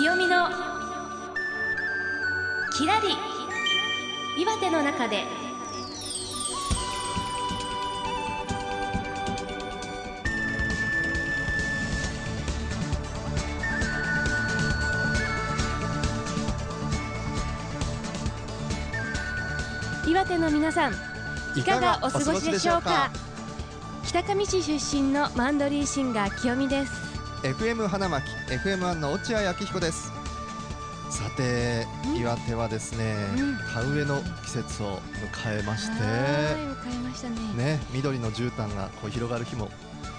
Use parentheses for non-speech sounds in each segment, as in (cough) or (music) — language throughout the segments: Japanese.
清美のきらり岩手の中で。岩手の皆さんいかがお過ごしでしょうか？北上市出身のマンドリーシンガー清美です。FM 花巻 FM1 の落合明彦です。さてうん。岩手はですね、うん。田植えの季節を迎えましてはい迎ね。ね緑の絨毯がこう広がる日も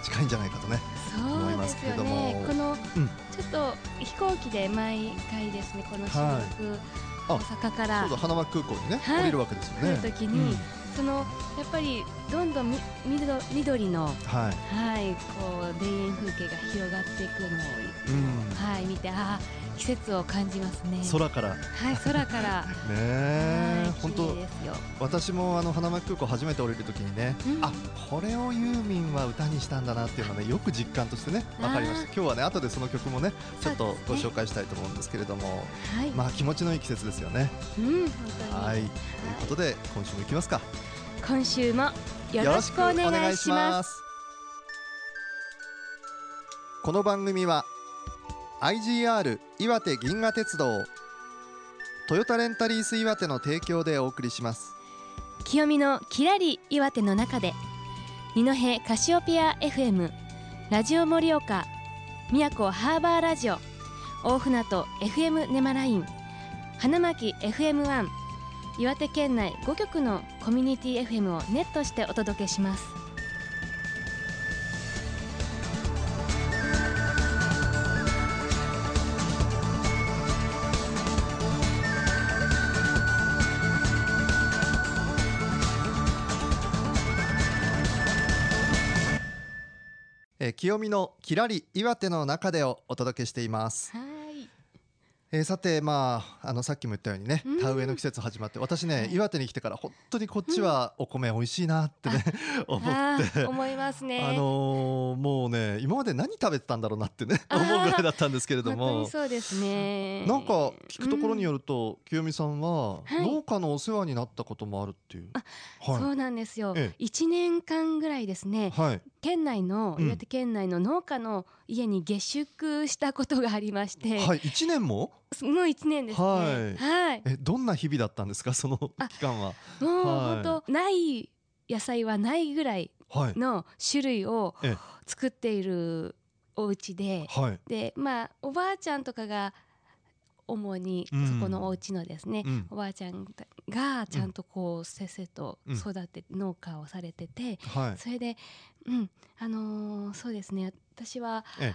近いんじゃないかとね思いますそうですよけれども。ねこの、うん。ちょっと飛行機で毎回ですねこの収録、あ大阪から。そうだ花巻空港にね、はい。降りるわけですよね。ときに、そのやっぱりどんどんみ緑緑のうんはい、はいこう田園風景が広がっていくのを、うん。はい見てあー季節を感じますね。空から。ねはい空から。(laughs) えはい綺本当私もあの花巻空港初めて降りるときにね、うん。あこれをユーミンは歌にしたんだなっていうのはねよく実感としてね分かりました。今日はね後でその曲もねちょっとご紹介したいと思うんですけれども、はい、まあ気持ちのいい季節ですよね。うん本当に、はい。ということで今週も行きますか。今週もよろしくお願いします。す。この番組は IGR 岩手銀河鉄道。トヨタレンタリース岩手の提供でお送りします。清美のきらり岩手の中で二戸カシオペア FM ラジオ盛岡宮古ハーバーラジオ大船渡 FM ネマライン花巻 FM1 岩手県内5局のコミュニティ FM をネットしてお届けします。えー清美のきらり岩手の中でをお届けしています、はい。えーさてまああのさっきも言ったようにねうん。田植えの季節始まって私ね、はい。岩手に来てから本当にこっちはお米美味しいなってね、(laughs) 思って。思いますね、あのーもうね今まで何食べてたんだろうなってね思うぐらいだったんですけれど本当もにそうですね。なんか聞くところによると、清美さんははい。農家のお世話になったこともあるっていう。あはそうなんですよ、え一年間ぐらいですねい。はい。県内のうん岩手県内の農家の家に下宿したことがありまして、はい。一年も？その一年ですねはいはいえ、どんな日々だったんですか、(laughs) そのあ期間は。もうはい本当ない野菜はないぐらいはい。の種類をえ作っているお家ではい。でまあおばあちゃんとかが主にうんそこのお家のですね、うんおばあちゃんがちゃんとこうせっせとうん育て、農家をされててはい。それでうんあのーそうですね私はえ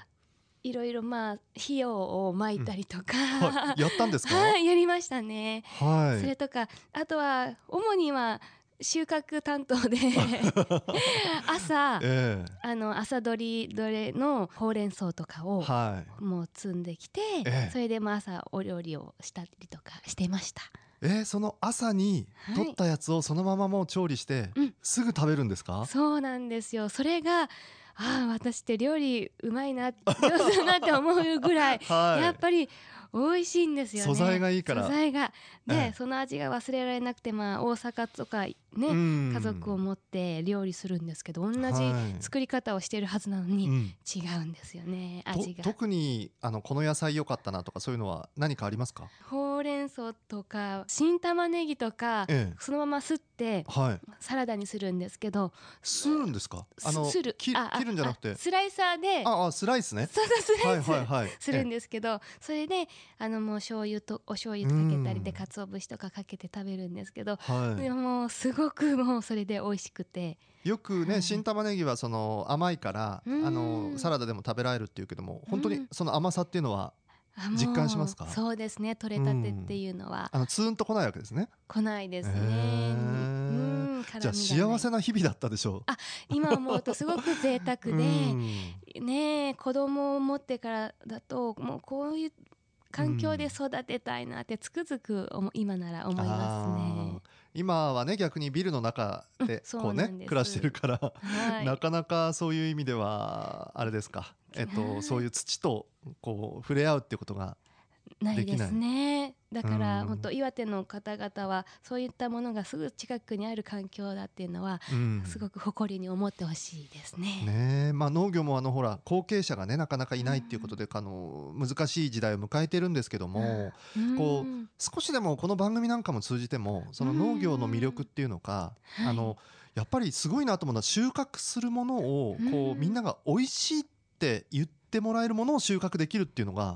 いろいろまあ費用をまいたりとか、はい。やったんですか？(laughs) はいやりましたね、はい。それとかあとは主には収穫担当で (laughs) 朝えあの朝取りどれのほうれん草とかえをはい。もう積んできて、ええそれでまあ朝お料理をしたりとかしてましたえー、その朝にはい取ったやつをそのままもう調理して、うんすぐ食べるんですか？そうなんですよそれがああ私って料理うまいな上手だなって思うぐらい (laughs) はい。やっぱり美味しいんですよね。素材がいいから。素材が。で、ええ。その味が忘れられなくてまあ大阪とかね、うん。家族を持って料理するんですけど同じはい。作り方をしているはずなのに、うん。違うんですよねと味が。特にあのこの野菜良かったなとかそういうのは何かありますか？ほうれん草とか新玉ねぎとかええそのまますってはい。サラダにするんですけどするんですか？あのすする切るんじゃなくて？あ。スライサーでああスライスね。そうそうスラはいイス、はいはい。するんで。ですけどそれであのもう醤油とお醤油かけたりでうん鰹節とかかけて食べるんですけどはでもすごくもうそれで美味しくてい。よくはいね新玉ねぎはその甘いからうんあのサラダでも食べられるっていうけども本当にうんその甘さっていうのは実感しますか？そうですね。取れたてっていうのは。あのツーンと来ないわけですね。来ないですね。へー。うん。じゃあ幸せな日々だったでしょう。あ今思うとすごく贅沢で (laughs) うん。ねえ子供を持ってからだともうこういう環境で育てたいなってつくづく思今なら思いますね。あー。今はね逆にビルの中でうんそうこうなん暮らしてるから、はい、なかなかそういう意味ではあれですか、えっはいとそういう土とこう触れ合うっていうことがないですね。だからうん。本当岩手の方々はそういったものがすぐ近くにある環境だっていうのはうん。すごく誇りに思ってほしいですね。ねえ。まあ、農業もあのほら後継者がねなかなかいないっていうことで、あの難しい時代を迎えてるんですけども、うん。こう少しでもこの番組なんかも通じてもその農業の魅力っていうのか、はいあのやっぱりすごいなと思うのは収穫するものをこううん。みんなが美味しいって言ってもらえるものを収穫できるっていうのが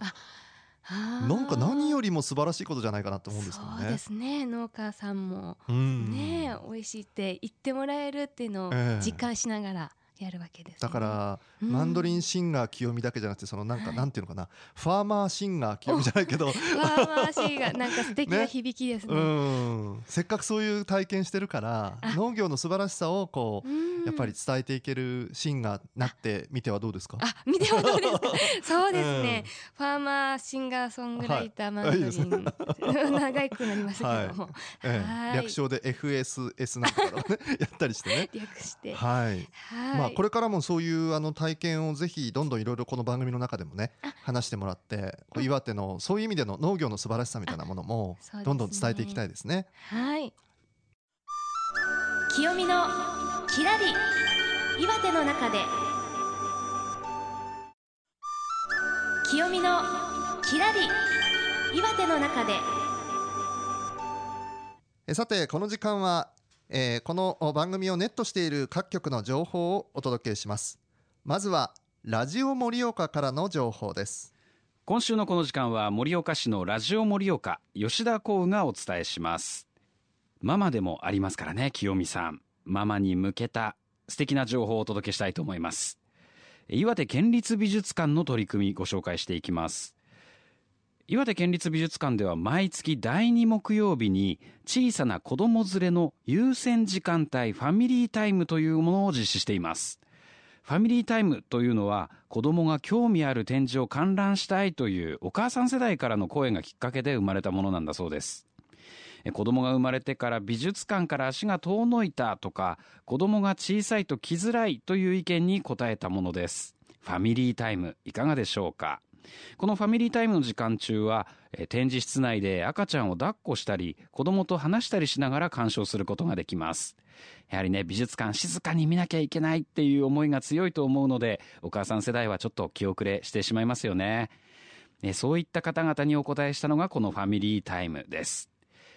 なんか何よりも素晴らしいことじゃないかなと思うんですけどね。そうで。すね。農家さんもうん。ね美味しいって言ってもらえるっていうのをええ。実感しながらやるわけです、ね、だから、うん。マンドリンシンガー清美だけじゃなくてそのなんか、はい。なんていうのかな。ファーマーシンガー清美じゃないけど。わあわあしいがなんか素敵な (laughs) ね。響きですね。うん。せっかくそういう体験してるからあ。農業の素晴らしさをこううん。やっぱり伝えていけるシーンがなってみてはどうですか？あ見てはどうですか？(laughs) そうですね、うん。ファーマーシンガーソングライターマンドリン、いい。(laughs) 長くなりましたけども、えはい。え略称で FSS なんかをねやったりしてね。略して、はい。はい。まあこれからもそういうあの体験をぜひどんどんいろいろこの番組の中でもねあ。話してもらってこう岩手のそういう意味での農業の素晴らしさみたいなものもどんどん伝えていきたいですね。はい。清美のきらり岩手の中で。清美のきらり岩手の中で。えさてこの時間は、えーこの番組をネットしている各局の情報をお届けします。まずはラジオ盛岡からの情報です。今週のこの時間は盛岡市のラジオ盛岡吉田光がお伝えします。ママでもありますからね清美さん。ママに向けた素敵な情報をお届けしたいと思います。岩手県立美術館の取り組みご紹介していきます。岩手県立美術館では毎月第2木曜日に小さな子供連れの優先時間帯ファミリータイムというものを実施しています。ファミリータイムというのは子供が興味ある展示を観覧したいというお母さん世代からの声がきっかけで生まれたものなんだそうです。子供が生まれてから美術館から足が遠のいたとか子供が小さいと来づらいという意見に答えたものです。ファミリータイムいかがでしょうか？このファミリータイムの時間中はえ展示室内で赤ちゃんを抱っこしたり子供と話したりしながら鑑賞することができます。やはりね美術館静かに見なきゃいけないっていう思いが強いと思うのでお母さん世代はちょっと気遅れしてしまいますよね。ねそういった方々にお答えしたのがこのファミリータイムです。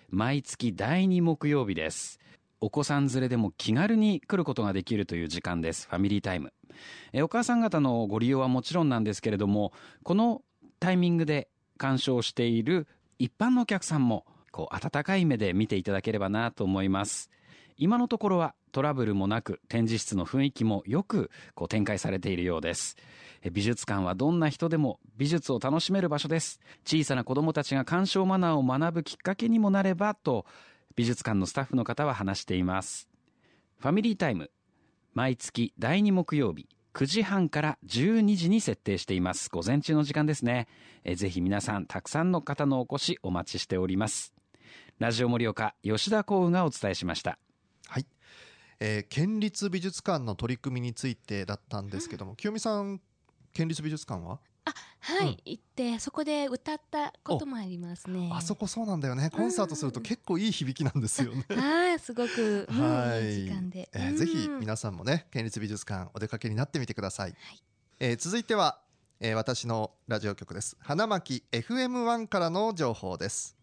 毎月第2木曜日です。お子さん連れでも気軽に来ることができるという時間です。ファミリータイム。えお母さん方のご利用はもちろんなんですけれどもこのタイミングで鑑賞している一般のお客さんもこう温かい目で見ていただければなと思います。今のところはトラブルもなく展示室の雰囲気もよくこう展開されているようです。美術館はどんな人でも美術を楽しめる場所です。小さな子どもたちが鑑賞マナーを学ぶきっかけにもなればと美術館のスタッフの方は話しています。ファミリータイム毎月第2木曜日9時半から12時に設定しています。午前中の時間ですね。えぜひ皆さんたくさんの方のお越しお待ちしております。ラジオ盛岡吉田幸運がお伝えしました。はい、えー県立美術館の取り組みについてだったんですけども、清美さん県立美術館は、はい、うん。行ってそこで歌ったこともありますね。あそこそうなんだよね。コンサートすると結構いい響きなんですよね。(laughs) はいすごく、うんはい。いい時間で、えーうん。ぜひ皆さんもね県立美術館お出かけになってみてください、えー続いては、えー私のラジオ局です。花巻 FM1 からの情報です。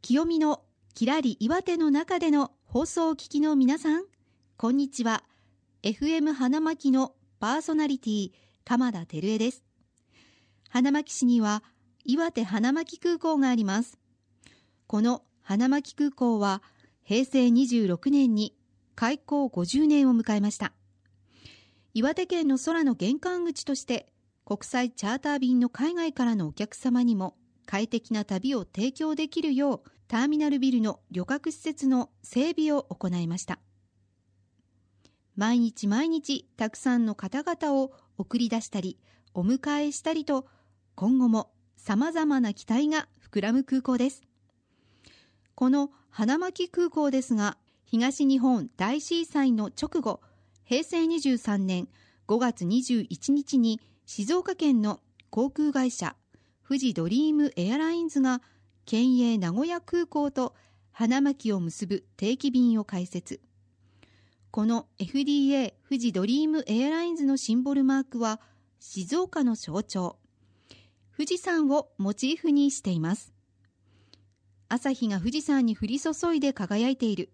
清美のきらり岩手の中での放送をお聞きの皆さんこんにちは。FM 花巻のパーソナリティ鎌田照恵です花巻市には岩手花巻空港があります。この花巻空港は平成26年に開港50年を迎えました。岩手県の空の玄関口として国際チャーター便の海外からのお客様にも快適な旅を提供できるようターミナルビルの旅客施設の整備を行いました。毎日毎日たくさんの方々を送り出したりお迎えしたりと今後もさまざまな期待が膨らむ空港です。この花巻空港ですが東日本大震災の直後平成23年5月21日に静岡県の航空会社富士ドリームエアラインズが県営名古屋空港と花巻を結ぶ定期便を開設。この FDA 富士ドリームエアラインズのシンボルマークは静岡の象徴。富士山をモチーフにしています。朝日が富士山に降り注いで輝いている。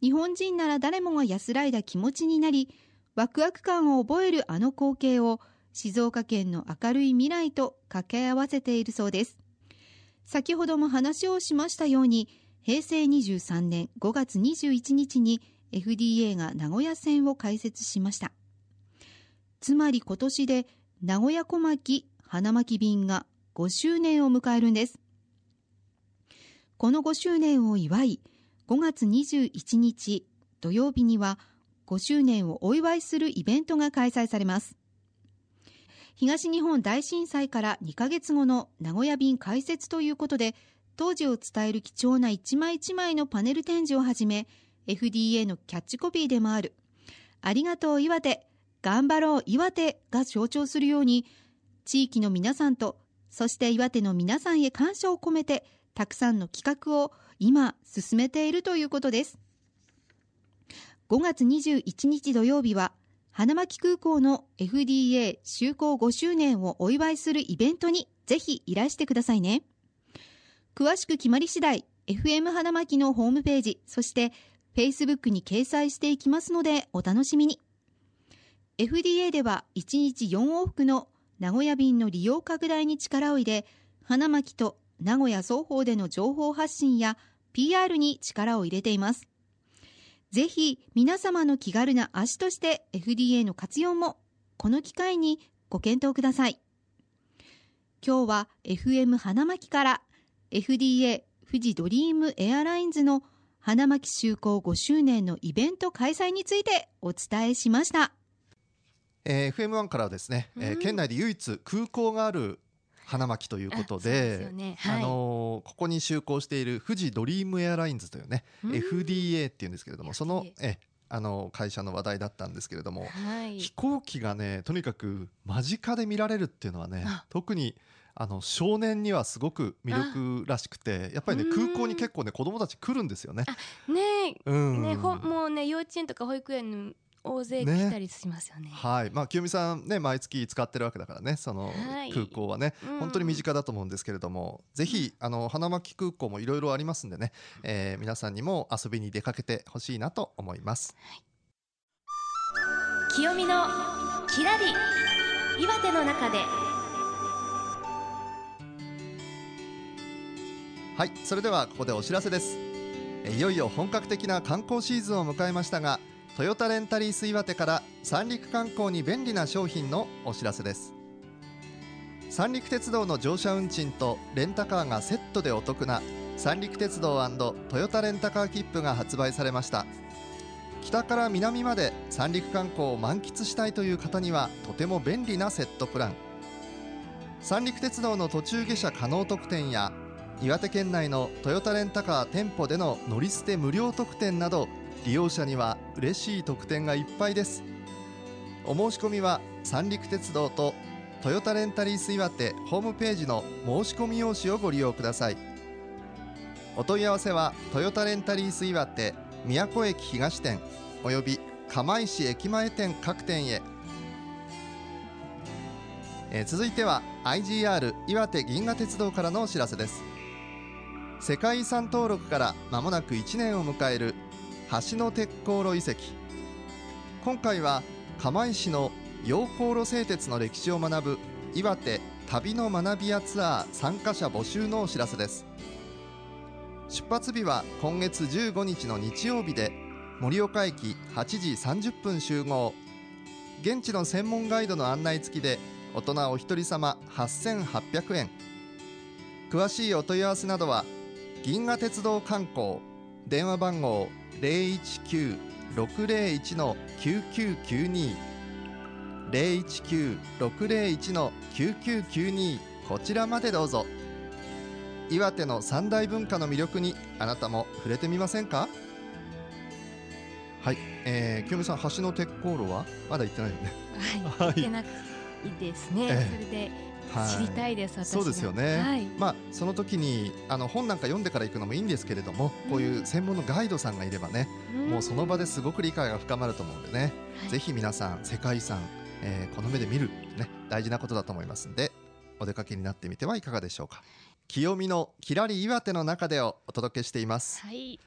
日本人なら誰もが安らいだ気持ちになりワクワク感を覚えるあの光景を静岡県の明るい未来と掛け合わせているそうです。先ほども話をしましたように平成23年5月21日に FDA が名古屋線を開設しました。つまり今年で名古屋小牧花巻便が5周年を迎えるんです。この5周年を祝い5月21日土曜日には5周年をお祝いするイベントが開催されます。東日本大震災から2ヶ月後の名古屋便開設ということで当時を伝える貴重な一枚一枚のパネル展示をはじめ FDA のキャッチコピーでもあるありがとう岩手頑張ろう岩手が象徴するように地域の皆さんとそして岩手の皆さんへ感謝を込めてたくさんの企画を今進めているということです。5月21日土曜日は花巻空港の FDA 就航5周年をお祝いするイベントにぜひいらしてくださいね。詳しく決まり次第 FM 花巻のホームページそして Facebook に掲載していきますのでお楽しみに。FDA では1日4往復の名古屋便の利用拡大に力を入れ花巻と名古屋双方での情報発信や PR に力を入れています。ぜひ皆様の気軽な足として FDA の活用もこの機会にご検討ください。今日は FM 花巻から FDA 富士ドリームエアラインズの花巻就航5周年のイベント開催についてお伝えしました、えー、FM1 からはですね、うん、えー、県内で唯一空港がある花巻ということで、ね。はい、あのー、ここに就航している富士ドリームエアラインズというね、うん、FDA っていうんですけれどもそのえあの会社の話題だったんですけれども、はい、飛行機がねとにかく間近で見られるっていうのはね特にあの少年にはすごく魅力らしくてやっぱりね空港に結構ね子供たち来るんですよね。ねうん、ねほもうね幼稚園とか保育園大勢来たりしますよね。ねはい、まあ清美さんね毎月使ってるわけだからね、その空港はね、はい、本当に身近だと思うんですけれども、ぜひあの花巻空港もいろいろありますんでね、えー、皆さんにも遊びに出かけてほしいなと思います。はい、清美のきらり岩手の中で。はい、それではここでお知らせです。いよいよ本格的な観光シーズンを迎えましたが。トヨタレンタリース岩手から三陸観光に便利な商品のお知らせです。三陸鉄道の乗車運賃とレンタカーがセットでお得な三陸鉄道トヨタレンタカー切符が発売されました。北から南まで三陸観光を満喫したいという方にはとても便利なセットプラン。三陸鉄道の途中下車可能特典や岩手県内のトヨタレンタカー店舗での乗り捨て無料特典など利用者には嬉しい特典がいっぱいです。お申し込みは三陸鉄道とトヨタレンタリース岩手ホームページの申し込み用紙をご利用ください。お問い合わせはトヨタレンタリース岩手宮古駅東店および釜石駅前店各店へ。え続いては IGR 岩手銀河鉄道からのお知らせです。世界遺産登録から間もなく1年を迎える橋の鉄航路遺跡。今回は釜石の陽光路製鉄の歴史を学ぶ岩手旅の学び屋ツアー参加者募集のお知らせです。出発日は今月15日の日曜日で盛岡駅8時30分集合。現地の専門ガイドの案内付きで大人お一人様8800円。詳しいお問い合わせなどは銀河鉄道観光電話番号019-601の9992 019-601の9992こちらまでどうぞ。岩手の三大文化の魅力にあなたも触れてみませんか？はい、えー、清美さん橋の鉄航路は？まだ行ってないよね。はい、(laughs) 行ってなくいですね、えー、それではい知りたいです、そうですよね、はい。まあその時にあの本なんか読んでから行くのもいいんですけれども、こういう専門のガイドさんがいればね、もうその場ですごく理解が深まると思うんでね、はい。ぜひ皆さん世界遺産、えーこの目で見るね大事なことだと思いますんでお出かけになってみてはいかがでしょうか。清見のきらり岩手の中でをお届けしています。はい。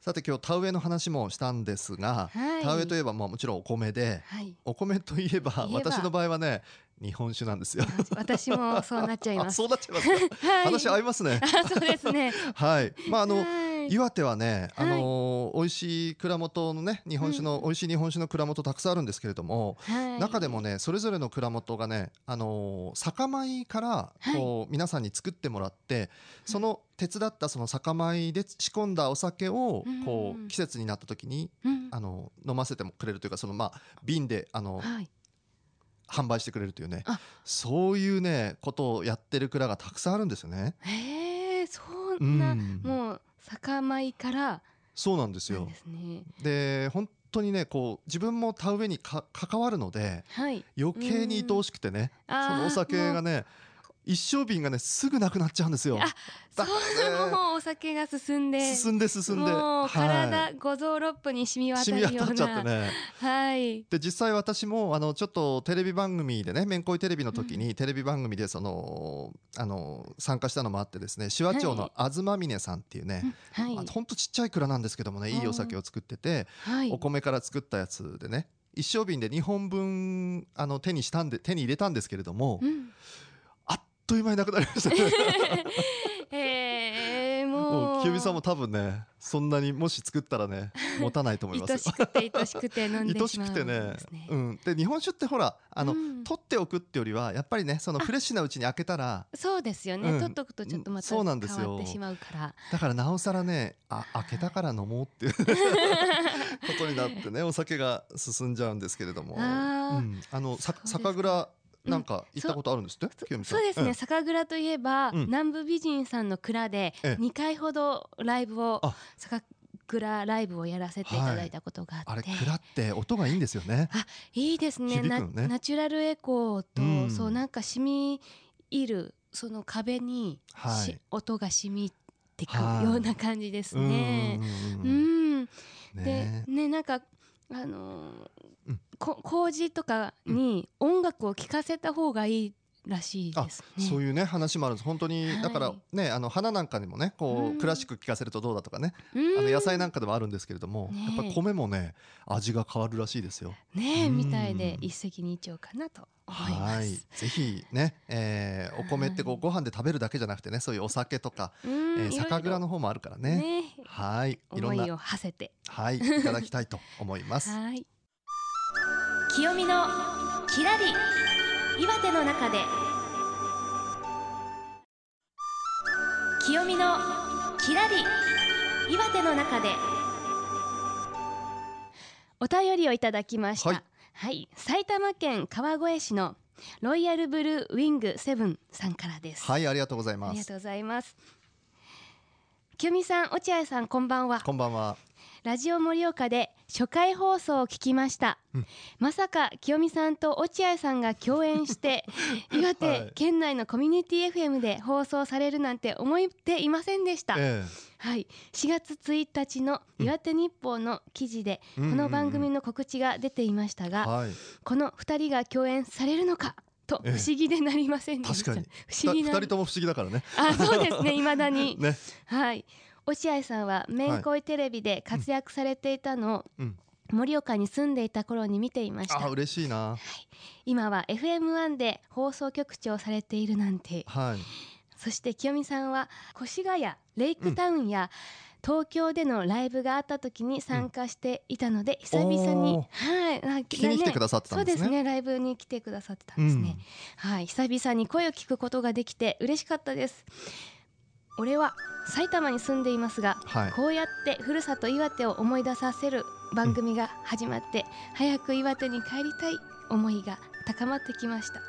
さて今日田植えの話もしたんですが、はい。田植えといえばまあもちろんお米ではい。お米といえば。私の場合はね日本酒なんですよ。(laughs) 私もそうなっちゃいあます。そうなっちゃいますか？はい。話合いますね。あそうですね。(laughs) はい。まああのはい。岩手はね、あはい。のー美味しい蔵元のね日本酒の、美味しい日本酒の蔵元たくさんあるんですけれども、はい。中でもねそれぞれの蔵元がね、あのー酒米からこう、皆さんに作ってもらってその手伝ったその酒米で仕込んだお酒をこうん。う季節になった時にうん。あの飲ませてもくれるというかそのまあ瓶であのはい販売してくれるというねあ。そういうねことをやってる蔵がたくさんあるんですよね。へえそうん。な、もう酒米からそうなんですよ。で。すね。で本当にねこう自分も田植えにか関わるのではい。余計に愛おしくてねそあーのお酒がね一升瓶がねすぐなくなっちゃうんですよ。あだそうもうお酒が進んで。進んで進んで。もう体、はい五臓六腑に染み渡るよう渡っちゃってな、ね。はい。で実際私もあのちょっとテレビ番組でね「めんこいテレビ」の時に、テレビ番組でそのあの参加したのもあってですね手話町の東峰さんっていうね、はい。あほんとちっちゃい蔵なんですけどもねいいお酒を作ってて、はい。お米から作ったやつでね一升瓶で2本分あの手にしたんで手に入れたんですけれども、うんという間になくなりましたね。(laughs) えー、ももうう清美さんも多分ねそんなにもし作ったらね持たないと思いますよ。愛しくて愛しくて飲んで愛しまうんしくてねですねうん、で日本酒ってほらあの、うん。取っておくってよりはやっぱりねそのフレッシュなうちに開けたらそうですよね、うん。取っとくとちょっとまた変わってしまうから。だからなおさらねあ開けたから飲もうっていう (laughs) ことになってねお酒が進んじゃうんですけれども。あー。うん、あのさ酒蔵なんか行ったことあるんですって、清美さん。そうですね、ん。酒蔵といえば、うん。南部美人さんの蔵でええ。2回ほどライブをあ。酒蔵ライブをやらせていただいたことがああれって、蔵って音がいいんですよね。いいですね。ね。ナチュラルエコーと、うん。そうなんか染み入るその壁に、はい。し音が染みてくはい。ような感じですね。うんううんん、でね。ねなんかあのーうん。こ工事とかに音楽を聴かせた方がいいらしいです。ね。そういうね話もあるんです。本当に、はい。だからねあの花なんかにもねこう、うん。クラシック聴かせるとどうだとかね、うん。あの野菜なんかでもあるんですけれども、ねえ。やっぱ米もね味が変わるらしいですよ。ねみたいで一石二鳥かなと思いまはい。す。ぜひね、えーお米ってこうご飯で食べるだけじゃなくてねそういうお酒とか、うんえー酒蔵の方もあるからね。ねはい。いろんな思いを馳せて。はい。いただきたいと思います。(laughs) はい。清見のきらり岩手の中で。清見のきらり岩手の中で。お便りをいただきました。ははいい、埼玉県川越市のロイヤルブルーウィングセブンさんからです。はいありがとうございます。ありがとうございます。清美さん落合さんこんばんは。こんばんは。ラジオ盛岡で初回放送を聞きました、うん。まさか清美さんと落合さんが共演して (laughs) 岩は手い。県内のコミュニティ FM で放送されるなんて思っていませんでした、えはい。4月1日の岩手日報の記事でえこの番組のの告知が出ていましたが、はい。この2人が共演されるのかと不え。え思議でなりませんでした、確かに。不思議な二人とも不思議だからね。あそうですね未だに。(laughs) ね。はい落合さんはめんこいテレビで活躍されていたのをうん。盛岡に住んでいた頃に見ていました。あ嬉しいな。今は FM1 で放送局長をされているなんて。はい。そして清美さんは越谷レイクタウンや、東京でのライブがあった時に参加していたので、久々にはい。聞きに来てくださってたんですね。そうですね。ライブに来てくださってたんですね、はい。久々に声を聞くことができて嬉しかったです俺は埼玉に住んでいますがはい。こうやってふるさと岩手を思い出させる番組が始まって、早く岩手に帰りたい思いが高まってきました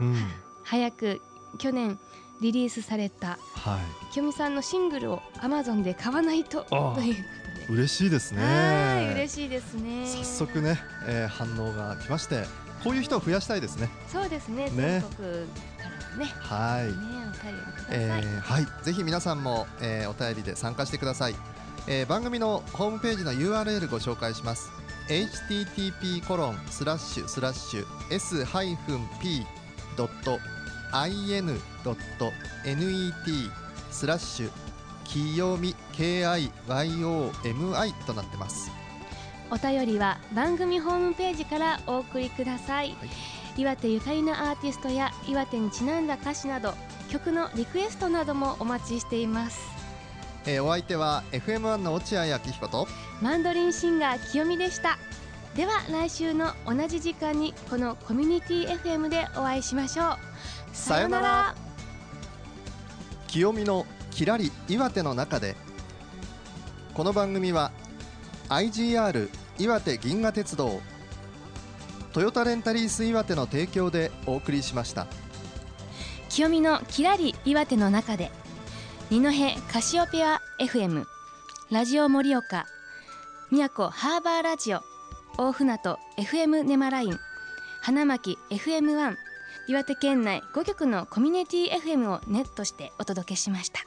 うん。早く去年リリースされたはい。清美さんのシングルを Amazon で買わないとということで嬉しいですね。はい嬉しいですね早速ね、えー反応が来まして、こういう人を増やしたいですね。そうですねね全国からね。はい、ねお便りもください、えーはい、ぜひ皆さんも、えーお便りで参加してください、えー番組のホームページの URL ご紹介します。http コロンスラッシュスラッシュ s ハイフン p ドット in ドット net スラッシュきよみ KIYOMI となってます。お便りは番組ホームページからお送りください、岩手ゆかりのアーティストや岩手にちなんだ歌詞など曲のリクエストなどもお待ちしています。えーお相手は FM1 の落合明彦と。マンドリンシンガー清美でした。では来週の同じ時間にこのコミュニティ FM でお会いしましょう。さよなら。清見のきらり岩手の中でこの番組は IGR 岩手銀河鉄道トヨタレンタリース岩手の提供でお送りしました。清美のきらり岩手の中で二戸カシオペア FM ラジオ盛岡宮古ハーバーラジオ大船渡 FM ネマライン花巻 FM1 岩手県内5局のコミュニティ FM をネットしてお届けしました